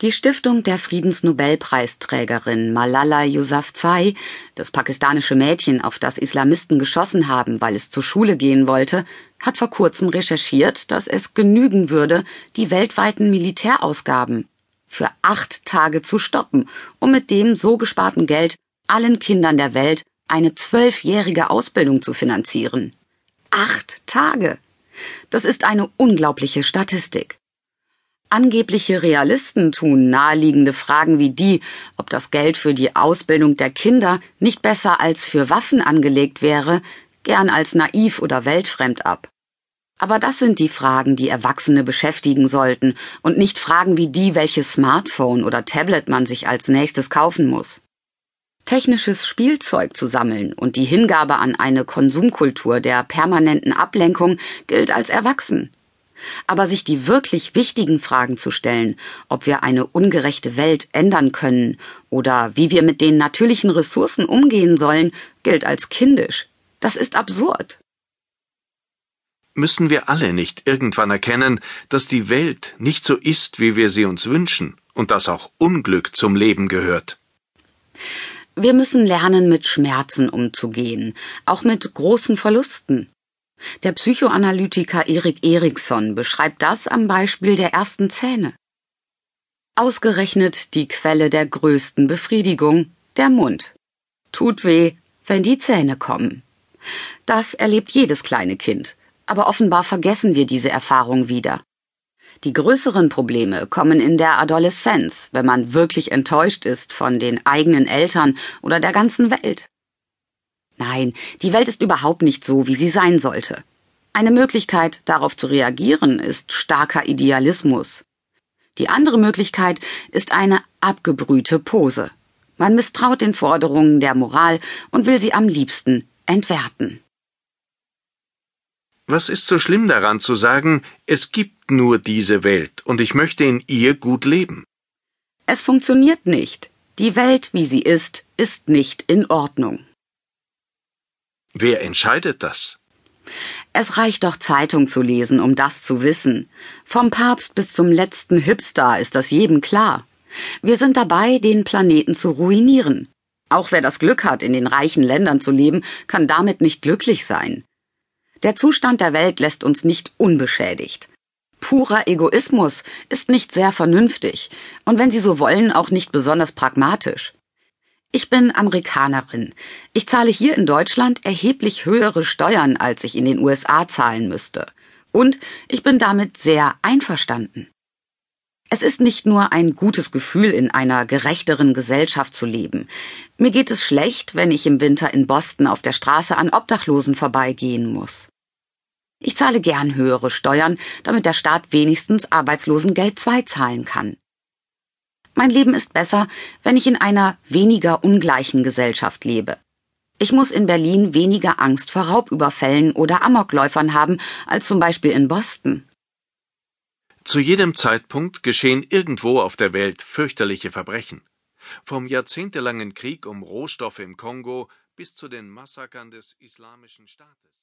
Die Stiftung der Friedensnobelpreisträgerin Malala Yousafzai, das pakistanische Mädchen, auf das Islamisten geschossen haben, weil es zur Schule gehen wollte, hat vor kurzem recherchiert, dass es genügen würde, die weltweiten Militärausgaben für acht Tage zu stoppen, um mit dem so gesparten Geld allen Kindern der Welt eine zwölfjährige Ausbildung zu finanzieren. Acht Tage. Das ist eine unglaubliche Statistik. Angebliche Realisten tun naheliegende Fragen wie die, ob das Geld für die Ausbildung der Kinder nicht besser als für Waffen angelegt wäre, gern als naiv oder weltfremd ab. Aber das sind die Fragen, die Erwachsene beschäftigen sollten, und nicht Fragen wie die, welches Smartphone oder Tablet man sich als nächstes kaufen muss. Technisches Spielzeug zu sammeln und die Hingabe an eine Konsumkultur der permanenten Ablenkung gilt als erwachsen. Aber sich die wirklich wichtigen Fragen zu stellen, ob wir eine ungerechte Welt ändern können oder wie wir mit den natürlichen Ressourcen umgehen sollen, gilt als kindisch. Das ist absurd. Müssen wir alle nicht irgendwann erkennen, dass die Welt nicht so ist, wie wir sie uns wünschen, und dass auch Unglück zum Leben gehört? Wir müssen lernen, mit Schmerzen umzugehen, auch mit großen Verlusten. Der Psychoanalytiker Erik Eriksson beschreibt das am Beispiel der ersten Zähne. Ausgerechnet die Quelle der größten Befriedigung, der Mund. Tut weh, wenn die Zähne kommen. Das erlebt jedes kleine Kind, aber offenbar vergessen wir diese Erfahrung wieder. Die größeren Probleme kommen in der Adoleszenz, wenn man wirklich enttäuscht ist von den eigenen Eltern oder der ganzen Welt. Nein, die Welt ist überhaupt nicht so, wie sie sein sollte. Eine Möglichkeit, darauf zu reagieren, ist starker Idealismus. Die andere Möglichkeit ist eine abgebrühte Pose. Man misstraut den Forderungen der Moral und will sie am liebsten entwerten. Was ist so schlimm daran zu sagen, es gibt nur diese Welt und ich möchte in ihr gut leben? Es funktioniert nicht. Die Welt, wie sie ist, ist nicht in Ordnung. Wer entscheidet das? Es reicht doch Zeitung zu lesen, um das zu wissen. Vom Papst bis zum letzten Hipster ist das jedem klar. Wir sind dabei, den Planeten zu ruinieren. Auch wer das Glück hat, in den reichen Ländern zu leben, kann damit nicht glücklich sein. Der Zustand der Welt lässt uns nicht unbeschädigt. Purer Egoismus ist nicht sehr vernünftig und wenn Sie so wollen, auch nicht besonders pragmatisch. Ich bin Amerikanerin. Ich zahle hier in Deutschland erheblich höhere Steuern, als ich in den USA zahlen müsste. Und ich bin damit sehr einverstanden. Es ist nicht nur ein gutes Gefühl, in einer gerechteren Gesellschaft zu leben. Mir geht es schlecht, wenn ich im Winter in Boston auf der Straße an Obdachlosen vorbeigehen muss. Ich zahle gern höhere Steuern, damit der Staat wenigstens Arbeitslosengeld II zahlen kann. Mein Leben ist besser, wenn ich in einer weniger ungleichen Gesellschaft lebe. Ich muss in Berlin weniger Angst vor Raubüberfällen oder Amokläufern haben als zum Beispiel in Boston. Zu jedem Zeitpunkt geschehen irgendwo auf der Welt fürchterliche Verbrechen. Vom jahrzehntelangen Krieg um Rohstoffe im Kongo bis zu den Massakern des Islamischen Staates.